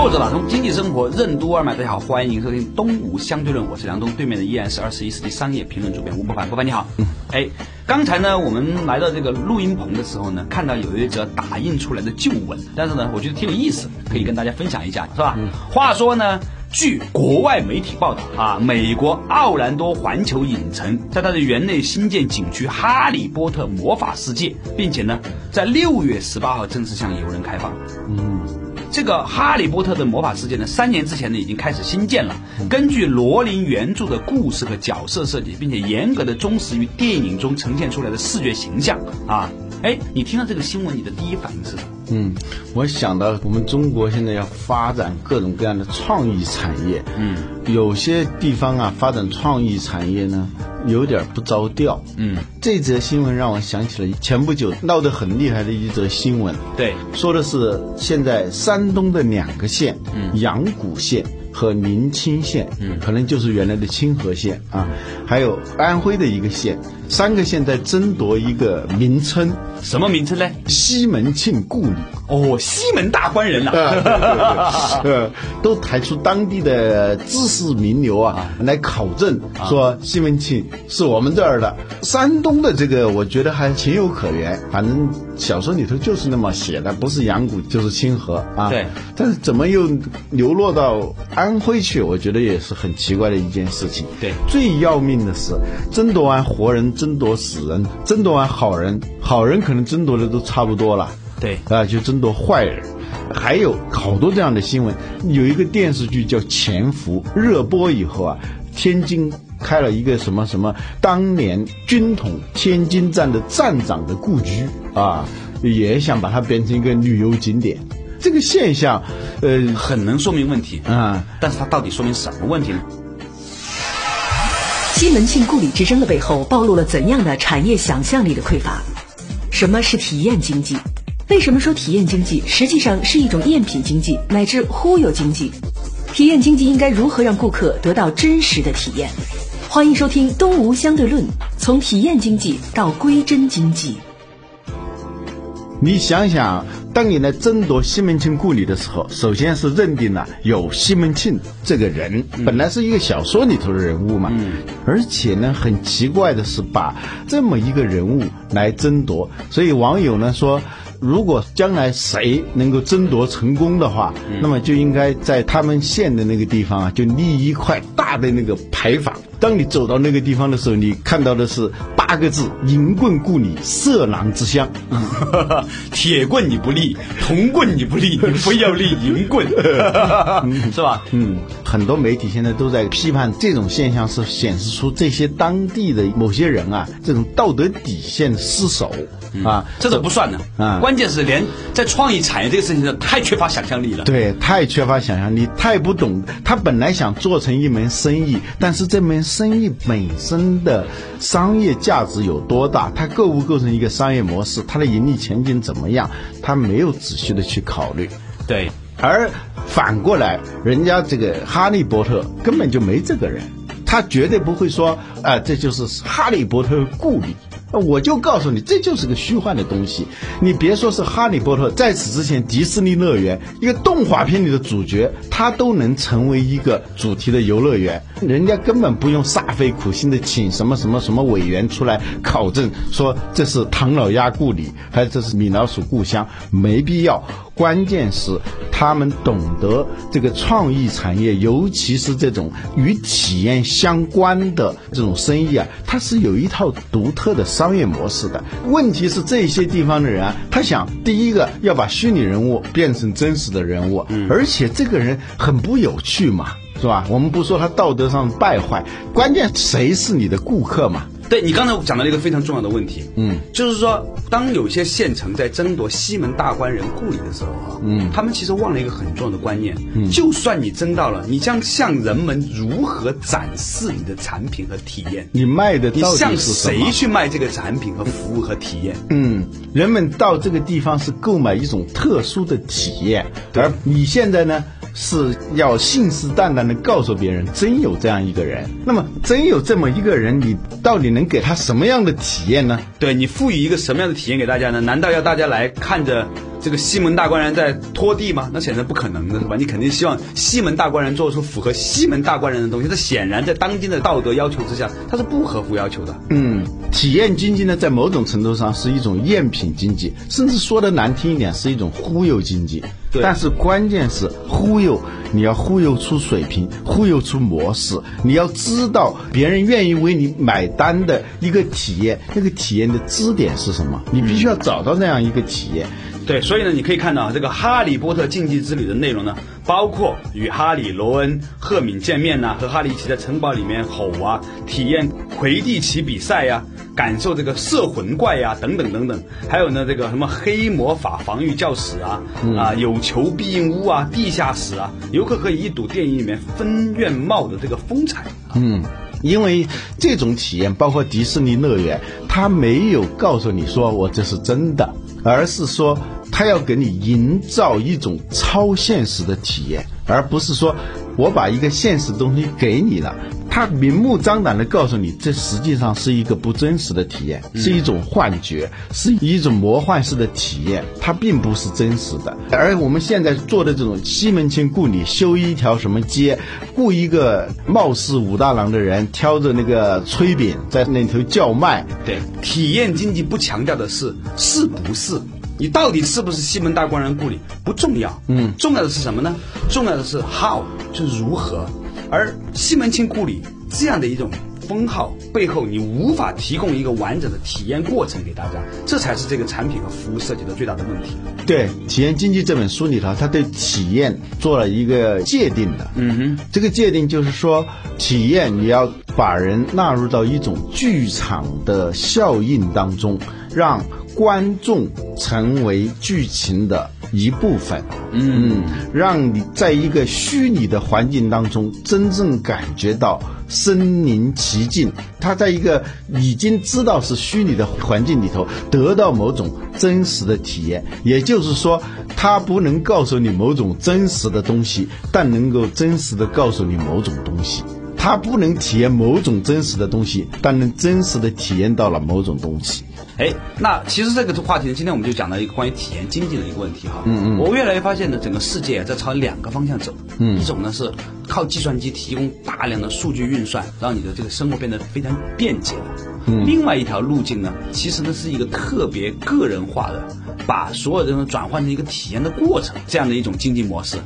作者打通经济生活任督二脉，大家好，欢迎收听东吴相对论，我是梁东，对面的依然是二十一世纪商业评论主编吴伯凡，伯凡你好。嗯哎，刚才呢，我们来到这个录音棚的时候呢，看到有一则打印出来的旧文，但是呢，我觉得挺有意思，可以跟大家分享一下，是吧？嗯话说呢，据国外媒体报道啊，美国奥兰多环球影城在它的园内新建景区《哈利波特魔法世界》，并且呢，在六月十八号正式向游人开放。嗯。这个《哈利波特》的魔法世界呢，三年之前呢已经开始新建了。根据罗琳原著的故事和角色设计，并且严格的忠实于电影中呈现出来的视觉形象啊，哎，你听到这个新闻，你的第一反应是什么？嗯，我想到我们中国现在要发展各种各样的创意产业。嗯，有些地方啊，发展创意产业呢。有点不着调。嗯，这则新闻让我想起了前不久闹得很厉害的一则新闻。对，说的是现在山东的两个县，嗯，阳谷县和临清县，嗯，可能就是原来的清河县啊，还有安徽的一个县，三个县在争夺一个名称。什么名称呢？西门庆故里。哦，西门大官人呐，呃，都抬出当地的知识名流啊来考证，说西门庆是我们这儿的。山东的这个，我觉得还情有可原，反正小说里头就是那么写的，不是阳谷就是清河啊。对。但是怎么又流落到安徽去？我觉得也是很奇怪的一件事情。对。最要命的是，争夺完活人，争夺死人，争夺完好人，好人可能争夺的都差不多了。对啊，就争夺坏人，还有好多这样的新闻。有一个电视剧叫《潜伏》，热播以后啊，天津开了一个什么什么，当年军统天津站的站长的故居啊，也想把它变成一个旅游景点。这个现象，呃，很能说明问题啊。但是它到底说明什么问题呢？西门庆故里之争的背后，暴露了怎样的产业想象力的匮乏？什么是体验经济？为什么说体验经济实际上是一种赝品经济乃至忽悠经济？体验经济应该如何让顾客得到真实的体验？欢迎收听《东吴相对论》，从体验经济到归真经济。你想想，当你来争夺西门庆故里的时候，首先是认定了有西门庆这个人，本来是一个小说里头的人物嘛，而且呢，很奇怪的是把这么一个人物来争夺，所以网友呢说。如果将来谁能够争夺成功的话，那么就应该在他们县的那个地方啊，就立一块大的那个牌坊。当你走到那个地方的时候，你看到的是八个字：“银棍故里，色狼之乡。” 铁棍你不立，铜棍你不立，你非要立银棍，是吧？嗯，很多媒体现在都在批判这种现象，是显示出这些当地的某些人啊，这种道德底线失守。啊，这都不算呢。啊，关键是连在创意产业这个事情上太缺乏想象力了。对，太缺乏想象力，太不懂。他本来想做成一门生意，但是这门生意本身的商业价值有多大？它构不构成一个商业模式？它的盈利前景怎么样？他没有仔细的去考虑。对，而反过来，人家这个哈利波特根本就没这个人，他绝对不会说，啊，这就是哈利波特故里。我就告诉你，这就是个虚幻的东西。你别说是哈利波特，在此之前，迪士尼乐园一个动画片里的主角，他都能成为一个主题的游乐园。人家根本不用煞费苦心的请什么什么什么委员出来考证，说这是唐老鸭故里，还是这是米老鼠故乡，没必要。关键是他们懂得这个创意产业，尤其是这种与体验相关的这种生意啊，它是有一套独特的商业模式的。问题是这些地方的人啊，他想第一个要把虚拟人物变成真实的人物，而且这个人很不有趣嘛，是吧？我们不说他道德上败坏，关键谁是你的顾客嘛？对你刚才讲到了一个非常重要的问题，嗯，就是说，当有些县城在争夺西门大官人故里的时候啊，嗯，他们其实忘了一个很重要的观念，嗯，就算你争到了，你将向人们如何展示你的产品和体验？你卖的你向到底是什么？谁去卖这个产品和服务和体验？嗯，人们到这个地方是购买一种特殊的体验，而你现在呢是要信誓旦旦的告诉别人，真有这样一个人。那么，真有这么一个人，你到底能给他什么样的体验呢？对你赋予一个什么样的体验给大家呢？难道要大家来看着这个西门大官人在拖地吗？那显然不可能的，是吧？你肯定希望西门大官人做出符合西门大官人的东西。这显然在当今的道德要求之下，它是不合乎要求的。嗯，体验经济呢，在某种程度上是一种赝品经济，甚至说的难听一点，是一种忽悠经济。对但是关键是忽悠，你要忽悠出水平，忽悠出模式，你要知道别人愿意为你买单的一个体验，那个体验的支点是什么？你必须要找到那样一个体验。对，所以呢，你可以看到啊这个《哈利波特竞技之旅》的内容呢，包括与哈里、罗恩、赫敏见面呐、和哈利一起在城堡里面吼啊，体验魁地奇比赛呀、感受这个摄魂怪呀、等等等等，还有呢这个什么黑魔法防御教室啊，啊有求必应屋啊，地下室啊，游客可以一睹电影里面分院帽的这个风采。嗯，因为这种体验，包括迪士尼乐园，它没有告诉你说我这是真的，而是说他要给你营造一种超现实的体验，而不是说我把一个现实东西给你了。他明目张胆的告诉你，这实际上是一个不真实的体验，是一种幻觉，是一种魔幻式的体验，它并不是真实的。而我们现在做的这种西门庆故里修一条什么街，雇一个貌似武大郎的人挑着那个炊饼在那头叫卖，对，体验经济不强调的是是不是，你到底是不是西门大官人故里不重要，嗯，重要的是什么呢？重要的是 how，就是如何。而西门庆故里这样的一种封号背后，你无法提供一个完整的体验过程给大家，这才是这个产品和服务设计的最大的问题。对《体验经济》这本书里头，它对体验做了一个界定的。嗯哼，这个界定就是说，体验你要把人纳入到一种剧场的效应当中，让观众成为剧情的一部分。嗯，让你在一个虚拟的环境当中，真正感觉到身临其境。他在一个已经知道是虚拟的环境里头，得到某种真实的体验。也就是说，他不能告诉你某种真实的东西，但能够真实的告诉你某种东西。他不能体验某种真实的东西，但能真实的体验到了某种东西。哎，那其实这个话题呢，今天我们就讲到一个关于体验经济的一个问题哈。嗯嗯。我越来越发现呢，整个世界在朝两个方向走。嗯。一种呢是靠计算机提供大量的数据运算，让你的这个生活变得非常便捷的。嗯。另外一条路径呢，其实呢是一个特别个人化的，把所有的东西转换成一个体验的过程，这样的一种经济模式。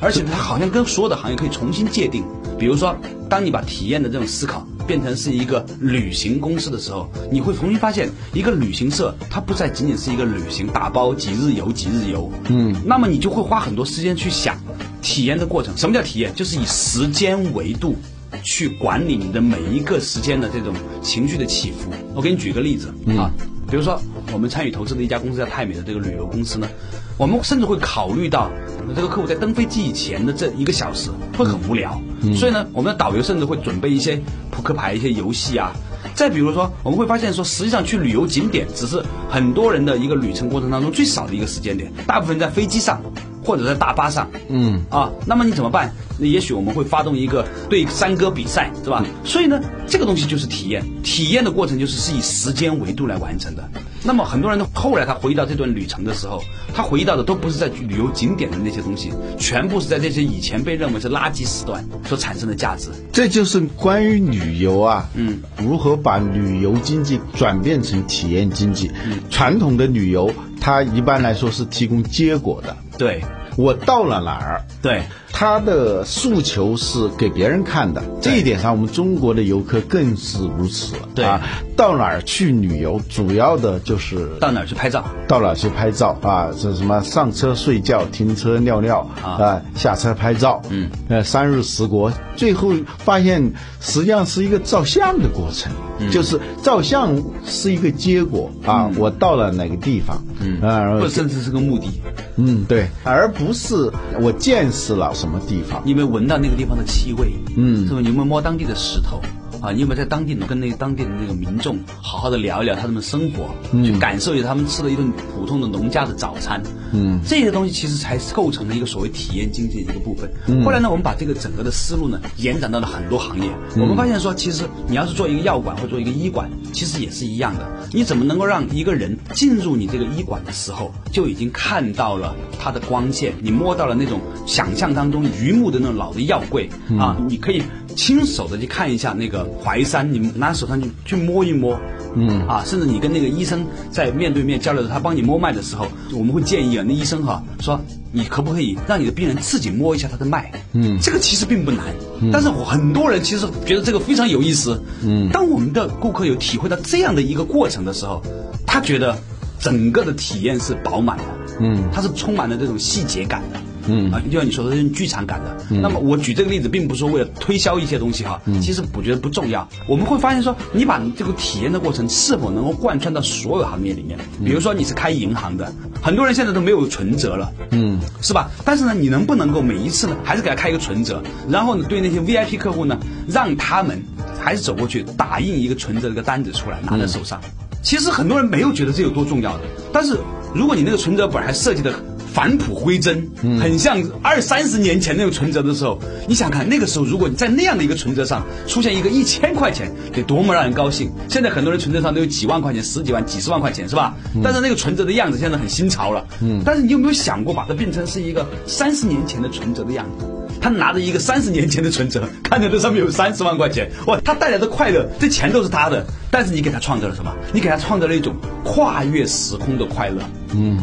而且它好像跟所有的行业可以重新界定。比如说，当你把体验的这种思考变成是一个旅行公司的时候，你会重新发现，一个旅行社它不再仅仅是一个旅行打包几日游几日游，嗯，那么你就会花很多时间去想体验的过程。什么叫体验？就是以时间维度去管理你的每一个时间的这种情绪的起伏。我给你举个例子啊，比如说我们参与投资的一家公司叫泰美的这个旅游公司呢，我们甚至会考虑到。这个客户在登飞机以前的这一个小时会很无聊，所以呢，我们的导游甚至会准备一些扑克牌、一些游戏啊。再比如说，我们会发现说，实际上去旅游景点只是很多人的一个旅程过程当中最少的一个时间点，大部分在飞机上或者在大巴上。嗯啊，那么你怎么办？那也许我们会发动一个对山歌比赛，是吧？所以呢，这个东西就是体验，体验的过程就是是以时间维度来完成的。那么很多人都后来他回忆到这段旅程的时候，他回忆到的都不是在旅游景点的那些东西，全部是在这些以前被认为是垃圾时段所产生的价值。这就是关于旅游啊，嗯，如何把旅游经济转变成体验经济。嗯传统的旅游，它一般来说是提供结果的，对。我到了哪儿，对，他的诉求是给别人看的，这一点上我们中国的游客更是如此。对啊，到哪儿去旅游，主要的就是到哪儿去拍照？到哪儿去拍照啊？这什么上车睡觉，停车尿尿啊下车拍照，嗯，呃，三日十国，最后发现实际上是一个照相的过程，嗯就是照相是一个结果啊，我到了哪个地方，嗯啊，甚至是个目的。嗯对，而不是我见识了什么地方，你有没有闻到那个地方的气味？嗯是吧？你有没有摸当地的石头？啊，你有没有在当地跟那个当地的那个民众好好的聊一聊他们的生活，去感受一下他们吃了一顿普通的农家的早餐？嗯，这些东西其实才构成了一个所谓体验经济的一个部分。后来呢，我们把这个整个的思路呢延展到了很多行业。我们发现说，其实你要是做一个药馆或做一个医馆，其实也是一样的。你怎么能够让一个人进入你这个医馆的时候，就已经看到了它的光线，你摸到了那种想象当中榆木的那种老的药柜、啊，你可以亲手的去看一下那个淮山，你拿手上去去摸一摸。嗯啊，甚至你跟那个医生在面对面交流的，他帮你摸脉的时候，我们会建议啊，那医生哈、说你可不可以让你的病人自己摸一下他的脉？嗯，这个其实并不难，但是我很多人其实觉得这个非常有意思。嗯，当我们的顾客有体会到这样的一个过程的时候，他觉得整个的体验是饱满的，嗯，它是充满了这种细节感的。嗯啊，就像你说的这种剧场感的。那么我举这个例子，并不是说为了推销一些东西哈，其实我觉得不重要。我们会发现说，你把这个体验的过程是否能够贯穿到所有行业里面？比如说你是开银行的，很多人现在都没有存折了，嗯，是吧？但是呢，你能不能够每一次呢，还是给他开一个存折，然后呢，对那些 VIP 客户呢，让他们还是走过去打印一个存折的一个单子出来，拿在手上。其实很多人没有觉得这有多重要的，但是如果你那个存折本还设计的返璞归真，很像二三十年前那种存折的时候，你想看那个时候，如果你在那样的一个存折上出现一个一千块钱，得多么让人高兴！现在很多人存折上都有几万块钱、十几万、几十万块钱，是吧？但是那个存折的样子现在很新潮了，嗯。但是你有没有想过把它变成是一个三十年前的存折的样子？他拿着一个三十年前的存折，看着这上面有三十万块钱，哇，他带来的快乐，这钱都是他的，但是你给他创造了什么？你给他创造了一种跨越时空的快乐，嗯，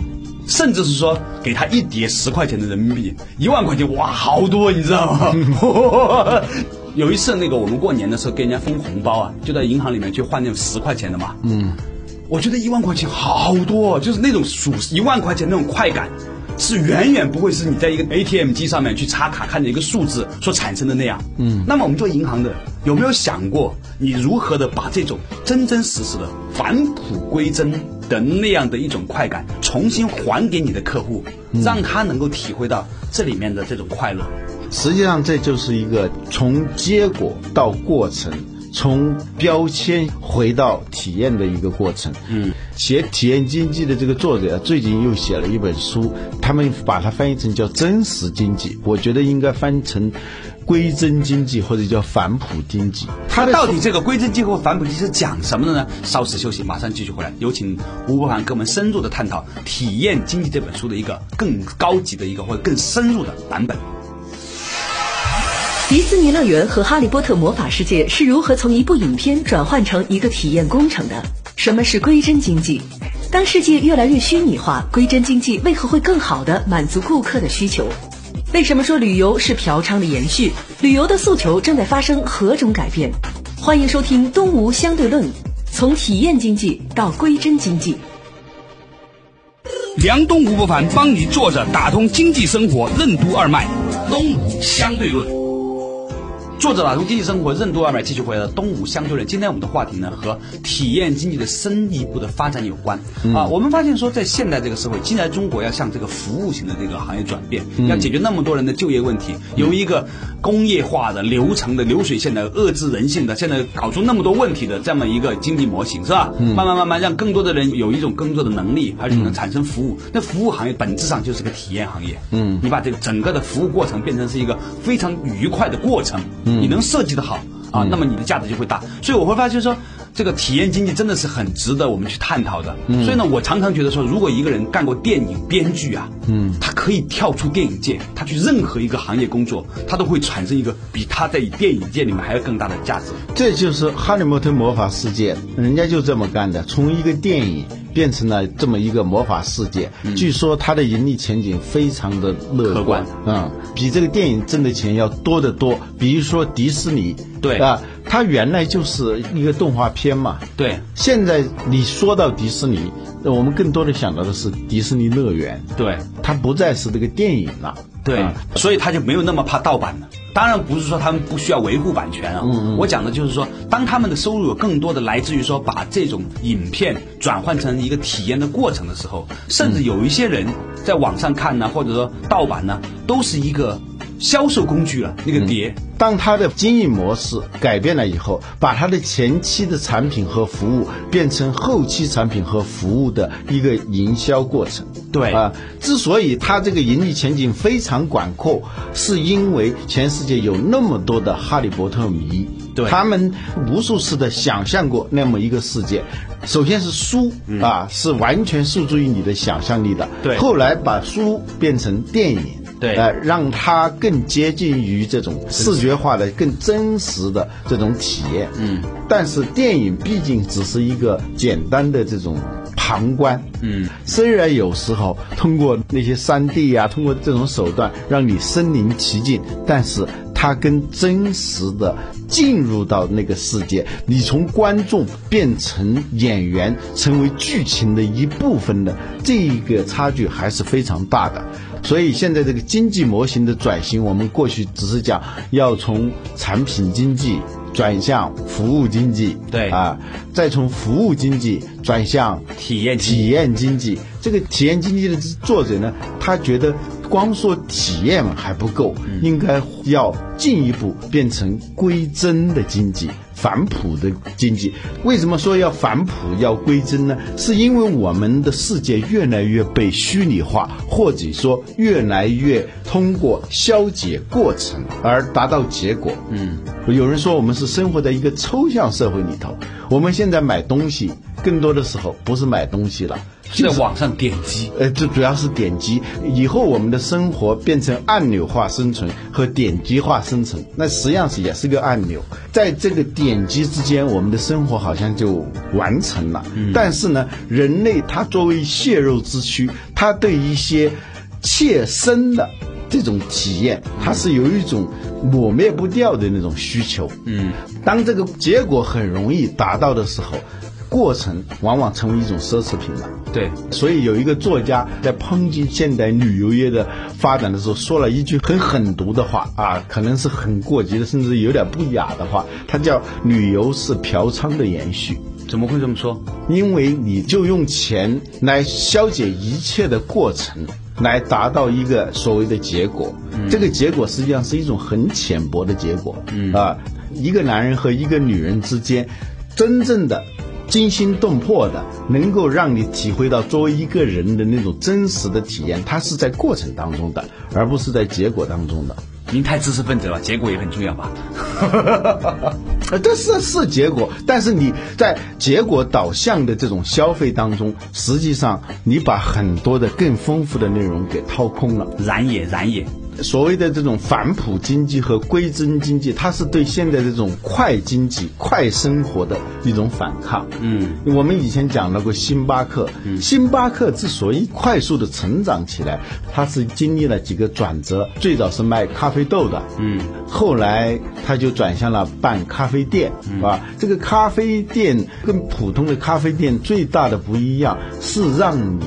甚至是说给他一叠十块钱的人民币，一万块钱，哇，好多，你知道吗？有一次那个我们过年的时候给人家封红包啊，就在银行里面去换那种十块钱的嘛，嗯，我觉得一万块钱好多，就是那种数一万块钱那种快感。是远远不会是你在一个 ATM 机上面去插卡看着一个数字所产生的那样。嗯，那么我们做银行的有没有想过，你如何的把这种真真实实的返璞归真的那样的一种快感，重新还给你的客户，让他能够体会到这里面的这种快乐？实际上这就是一个从结果到过程。从标签回到体验的一个过程。嗯，写体验经济的这个作者最近又写了一本书，他们把它翻译成叫真实经济，我觉得应该翻成归真经济或者叫反哺经济。它到底这个归真经济和反哺经济是讲什么的呢？稍事休息，马上继续回来。有请吴伯凡跟我们深入的探讨《体验经济》这本书的一个更高级的一个或者更深入的版本。迪士尼乐园和哈利波特魔法世界是如何从一部影片转换成一个体验工程的？什么是归真经济？当世界越来越虚拟化，归真经济为何会更好的满足顾客的需求？为什么说旅游是嫖娼的延续？旅游的诉求正在发生何种改变？欢迎收听《东吴相对论》，从体验经济到归真经济。梁东吴不凡帮你坐着打通经济生活任督二脉，东吴相对论。作者打通经济生活任督二脉，继续回来的东吴相对论。今天我们的话题呢，和体验经济的深一步的发展有关、啊。我们发现说，在现代这个社会，既然中国要向这个服务型的这个行业转变，要解决那么多人的就业问题，由一个工业化的、流程的、流水线的、遏制人性的，现在搞出那么多问题的这么一个经济模型，是吧？慢慢慢慢让更多的人有一种工作的能力，而且能产生服务。那服务行业本质上就是个体验行业。嗯，你把这个整个的服务过程变成是一个非常愉快的过程。你能设计的好啊，那么你的价值就会大。所以我会发现说，这个体验经济真的是很值得我们去探讨的。所以呢，我常常觉得说，如果一个人干过电影编剧啊，嗯，他可以跳出电影界，他去任何一个行业工作，他都会产生一个比他在电影界里面还要更大的价值。这就是《哈利波特魔法世界》，人家就这么干的，从一个电影变成了这么一个魔法世界。据说它的盈利前景非常的乐可观。嗯，比这个电影挣的钱要多得多。比如说迪士尼，对。啊，它原来就是一个动画片嘛，对。现在你说到迪士尼，我们更多的想到的是迪士尼乐园，对。它不再是这个电影了。对啊，所以他就没有那么怕盗版了。当然不是说他们不需要维护版权啊，我讲的就是说，当他们的收入有更多的来自于说把这种影片转换成一个体验的过程的时候，甚至有一些人在网上看呢，或者说盗版呢，都是一个销售工具了。那个碟，当它的经营模式改变了以后，把它的前期的产品和服务变成后期产品和服务的一个营销过程。对啊、之所以它这个盈利前景非常广阔，是因为全世界有那么多的哈利波特迷，对他们无数次的想象过那么一个世界。首先是书、啊，是完全诉诸于你的想象力的。对后来把书变成电影。对呃，让它更接近于这种视觉化的、更真实的这种体验。嗯，但是电影毕竟只是一个简单的这种旁观。嗯，虽然有时候通过那些三 D 啊，通过这种手段让你身临其境，但是它跟真实的进入到那个世界，你从观众变成演员，成为剧情的一部分的这个差距还是非常大的。所以现在这个经济模型的转型，我们过去只是讲要从产品经济转向服务经济，对啊，再从服务经济转向体验体验经济。这个体验经济的作者呢，他觉得光说体验还不够，应该要进一步变成归真的经济。反哺的经济，为什么说要反哺、要归真呢？是因为我们的世界越来越被虚拟化，或者说越来越通过消解过程而达到结果。嗯，有人说我们是生活在一个抽象社会里头，我们现在买东西更多的时候不是买东西了，是在网上点击。呃，这主要是点击。以后我们的生活变成按钮化生存和点击化生存，那实际上是也是个按钮，在这个点击之间，我们的生活好像就完成了。但是呢，人类他作为血肉之躯，他对一些切身的这种体验，它是有一种抹灭不掉的那种需求。嗯，当这个结果很容易达到的时候，过程往往成为一种奢侈品了。对，所以有一个作家在抨击现代旅游业的发展的时候，说了一句很狠毒的话啊，可能是很过激的，甚至有点不雅的话。他叫“旅游是嫖娼的延续”。怎么会这么说？因为你就用钱来消解一切的过程，来达到一个所谓的结果。这个结果实际上是一种很浅薄的结果。嗯啊，一个男人和一个女人之间，真正的。惊心动魄的，能够让你体会到作为一个人的那种真实的体验，它是在过程当中的，而不是在结果当中的。您太知识分子了，结果也很重要吧？呃，这是是结果，但是你在结果导向的这种消费当中，实际上你把很多的更丰富的内容给掏空了。然也，然也。所谓的这种反哺经济和归真经济，它是对现在这种快经济、快生活的一种反抗。嗯，我们以前讲到过星巴克，星巴克之所以快速的成长起来，它是经历了几个转折。最早是卖咖啡豆的，嗯，后来它就转向了办咖啡店，啊，这个咖啡店跟普通的咖啡店最大的不一样是让你。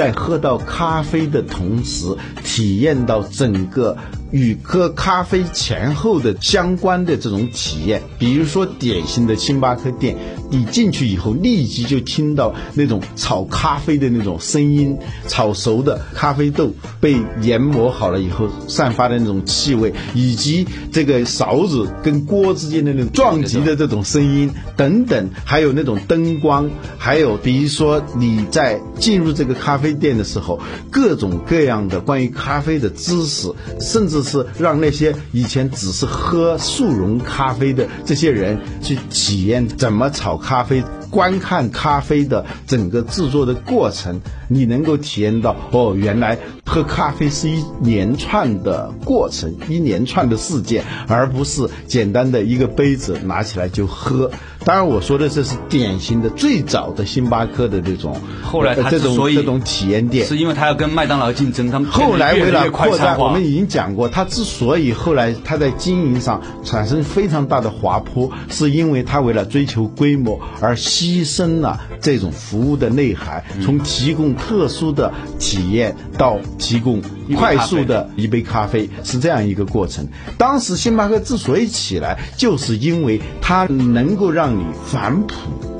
在喝到咖啡的同时，体验到整个与喝咖啡前后的相关的这种体验。比如说，典型的星巴克店，你进去以后，立即就听到那种炒咖啡的那种声音，炒熟的咖啡豆被研磨好了以后散发的那种气味，以及这个勺子跟锅之间的那种撞击的这种声音等等，还有那种灯光，还有比如说你在进入这个咖啡店的时候，各种各样的关于咖啡的知识，甚至是让那些以前只是喝速溶咖啡的这些人去体验怎么炒咖啡。观看咖啡的整个制作的过程，你能够体验到哦，原来喝咖啡是一连串的过程，一连串的事件，而不是简单的一个杯子拿起来就喝。当然，我说的这是典型的最早的星巴克的这种，后来它呃这种这种体验店，是因为他要跟麦当劳竞争，他们后来为了扩大，餐化我们已经讲过，它之所以后来它在经营上产生非常大的滑坡，是因为它为了追求规模而牺牲了这种服务的内涵，从提供特殊的体验到提供快速的一杯咖啡，是这样一个过程。当时星巴克之所以起来，就是因为它能够让你返璞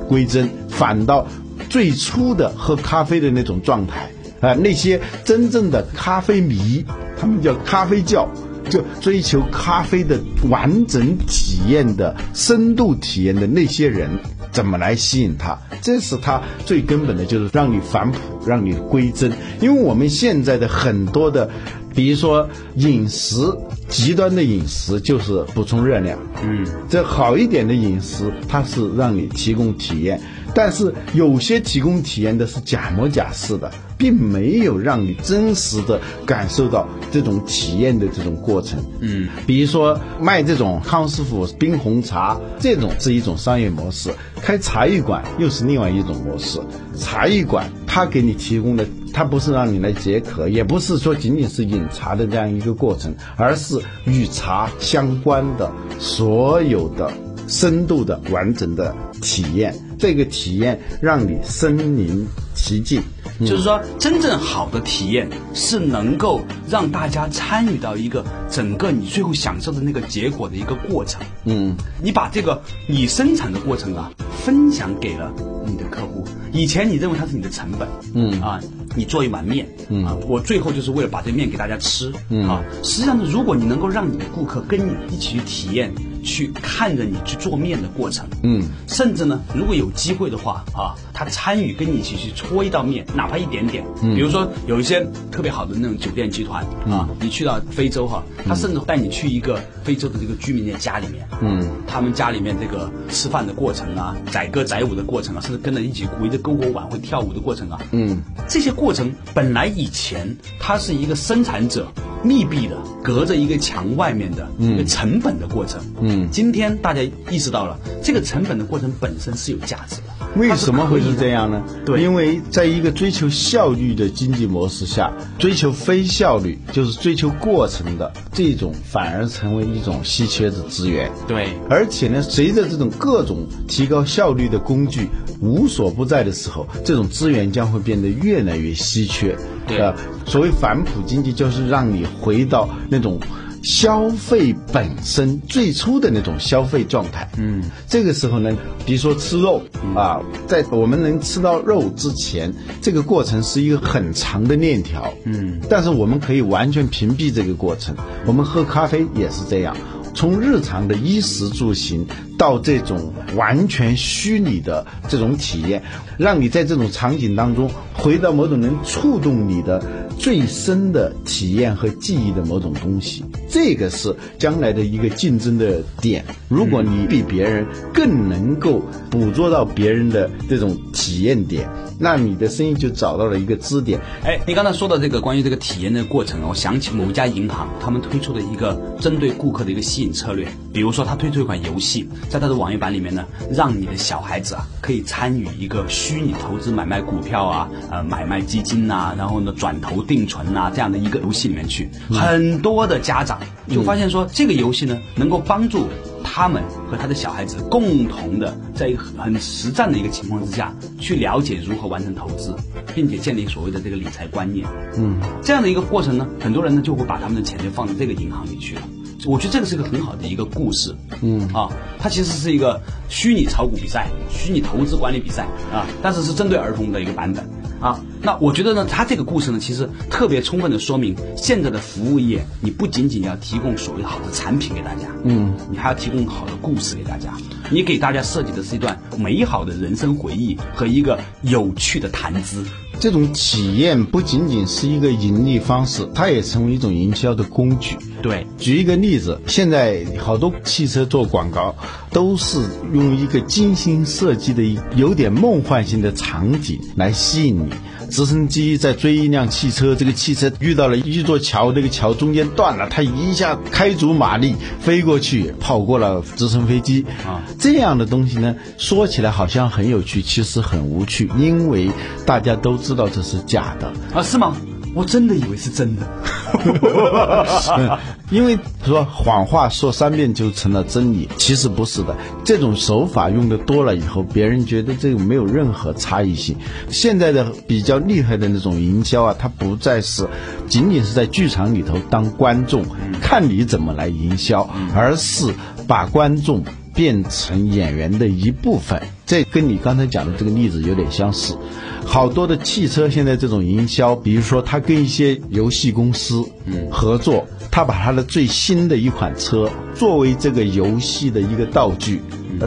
归真，返到最初的喝咖啡的那种状态。啊，那些真正的咖啡迷，他们叫咖啡教，就追求咖啡的完整体验的深度体验的那些人，怎么来吸引他？这是他最根本的，就是让你返璞，让你归真。因为我们现在的很多的，比如说饮食，极端的饮食就是补充热量，嗯，这好一点的饮食，它是让你提供体验。但是有些提供体验的是假模假式的，并没有让你真实的感受到这种体验的这种过程。嗯，比如说卖这种康师傅冰红茶，这种是一种商业模式；开茶艺馆又是另外一种模式。茶艺馆它给你提供的，它不是让你来解渴，也不是说仅仅是饮茶的这样一个过程，而是与茶相关的所有的。深度的、完整的体验，这个体验让你身临其境。就是说，真正好的体验是能够让大家参与到一个整个你最后享受的那个结果的一个过程。嗯，你把这个你生产的过程啊，分享给了你的客户。以前你认为它是你的成本，嗯啊，你做一碗面，嗯啊，我最后就是为了把这面给大家吃，嗯啊。实际上呢，如果你能够让你的顾客跟你一起去体验。去看着你去做面的过程，嗯，甚至呢，如果有机会的话啊，他参与跟你一起去搓一道面，哪怕一点点，嗯，比如说有一些特别好的那种酒店集团啊，你去到非洲哈，他甚至带你去一个非洲的这个居民的家里面，嗯，他们家里面这个吃饭的过程啊，载歌载舞的过程啊，甚至跟着一起围着篝火晚会跳舞的过程啊，嗯，这些过程本来以前他是一个生产者密闭的，隔着一个墙外面的一个成本的过程，嗯今天大家意识到了，这个成本的过程本身是有价值的。为什么会是这样呢？对因为在一个追求效率的经济模式下，追求非效率就是追求过程的这种，反而成为一种稀缺的资源。对而且呢，随着这种各种提高效率的工具无所不在的时候，这种资源将会变得越来越稀缺。对呃，所谓反哺经济，就是让你回到那种。消费本身最初的那种消费状态，嗯，这个时候呢，比如说吃肉啊，在我们能吃到肉之前，这个过程是一个很长的链条，嗯，但是我们可以完全屏蔽这个过程。我们喝咖啡也是这样，从日常的衣食住行到这种完全虚拟的这种体验，让你在这种场景当中回到某种能触动你的最深的体验和记忆的某种东西。这个是将来的一个竞争的点。如果你比别人更能够捕捉到别人的这种体验点，那你的生意就找到了一个支点。哎，你刚才说的这个关于这个体验的过程，我想起某家银行他们推出的一个针对顾客的一个吸引策略，比如说他推出一款游戏，在他的网页版里面呢，让你的小孩子啊可以参与一个虚拟投资买卖股票啊，呃买卖基金呐、然后呢转投定存啊、这样的一个游戏里面去，很多的家长就发现说这个游戏呢能够帮助。他们和他的小孩子共同的在一个很实战的一个情况之下，去了解如何完成投资，并且建立所谓的这个理财观念。嗯，这样的一个过程呢，很多人呢就会把他们的钱就放到这个银行里去了。我觉得这个是一个很好的一个故事。嗯啊，它其实是一个虚拟炒股比赛、虚拟投资管理比赛啊，但是是针对儿童的一个版本。啊，那我觉得呢，他这个故事呢，其实特别充分的说明，现在的服务业，你不仅仅要提供所谓好的产品给大家，嗯，你还要提供好的故事给大家，你给大家设计的是一段美好的人生回忆和一个有趣的谈资。这种体验不仅仅是一个盈利方式，它也成为一种营销的工具。对，举一个例子，现在好多汽车做广告都是用一个精心设计的、有点梦幻性的场景来吸引你，直升机在追一辆汽车，这个汽车遇到了一座桥，这个桥中间断了，它一下开足马力飞过去，跑过了直升飞机啊。这样的东西呢，说起来好像很有趣，其实很无趣，因为大家都知道这是假的啊？是吗？我真的以为是真的。因为说谎话说三遍就成了真理，其实不是的。这种手法用的多了以后，别人觉得这个没有任何差异性。现在的比较厉害的那种营销啊，它不再是仅仅是在剧场里头当观众看你怎么来营销，而是把观众变成演员的一部分。这跟你刚才讲的这个例子有点相似。好多的汽车现在这种营销，比如说他跟一些游戏公司合作，他把他的最新的一款车作为这个游戏的一个道具，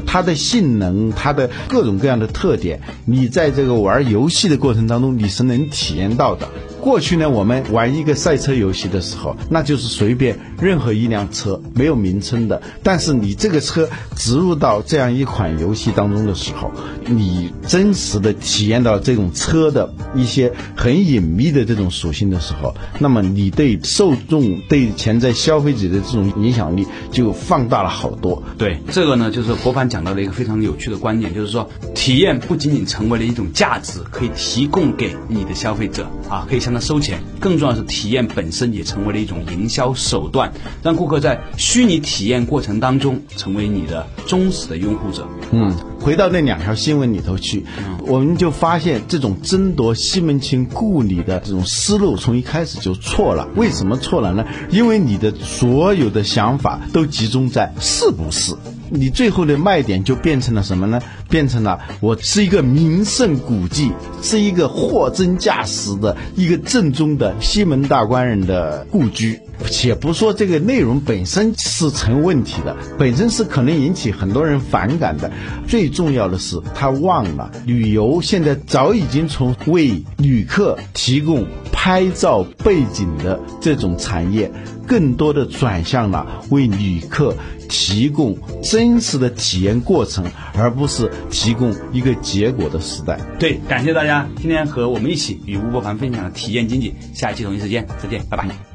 它的性能、它的各种各样的特点，你在这个玩游戏的过程当中你是能体验到的。过去呢，我们玩一个赛车游戏的时候，那就是随便任何一辆车，没有名称的。但是你这个车植入到这样一款游戏当中的时候，你真实的体验到这种车的一些很隐秘的这种属性的时候，那么你对受众、对潜在消费者的这种影响力就放大了好多。对，这个呢，就是博凡讲到了一个非常有趣的观点，就是说，体验不仅仅成为了一种价值，可以提供给你的消费者啊，可以向那收钱，更重要的是体验本身也成为了一种营销手段，让顾客在虚拟体验过程当中成为你的忠实的拥护者。嗯，回到那两条新闻里头去，我们就发现这种争夺西门庆故里的这种思路从一开始就错了。为什么错了呢？因为你的所有的想法都集中在是不是。你最后的卖点就变成了什么呢？变成了我是一个名胜古迹，是一个货真价实的一个正宗的西门大官人的故居。且不说这个内容本身是成问题的，本身是可能引起很多人反感的。最重要的是，他忘了旅游现在早已经从为旅客提供拍照背景的这种产业，更多的转向了为旅客。提供真实的体验过程，而不是提供一个结果的时代。对，感谢大家今天和我们一起与吴伯凡分享的体验经济。下一期同一时间再见，拜拜。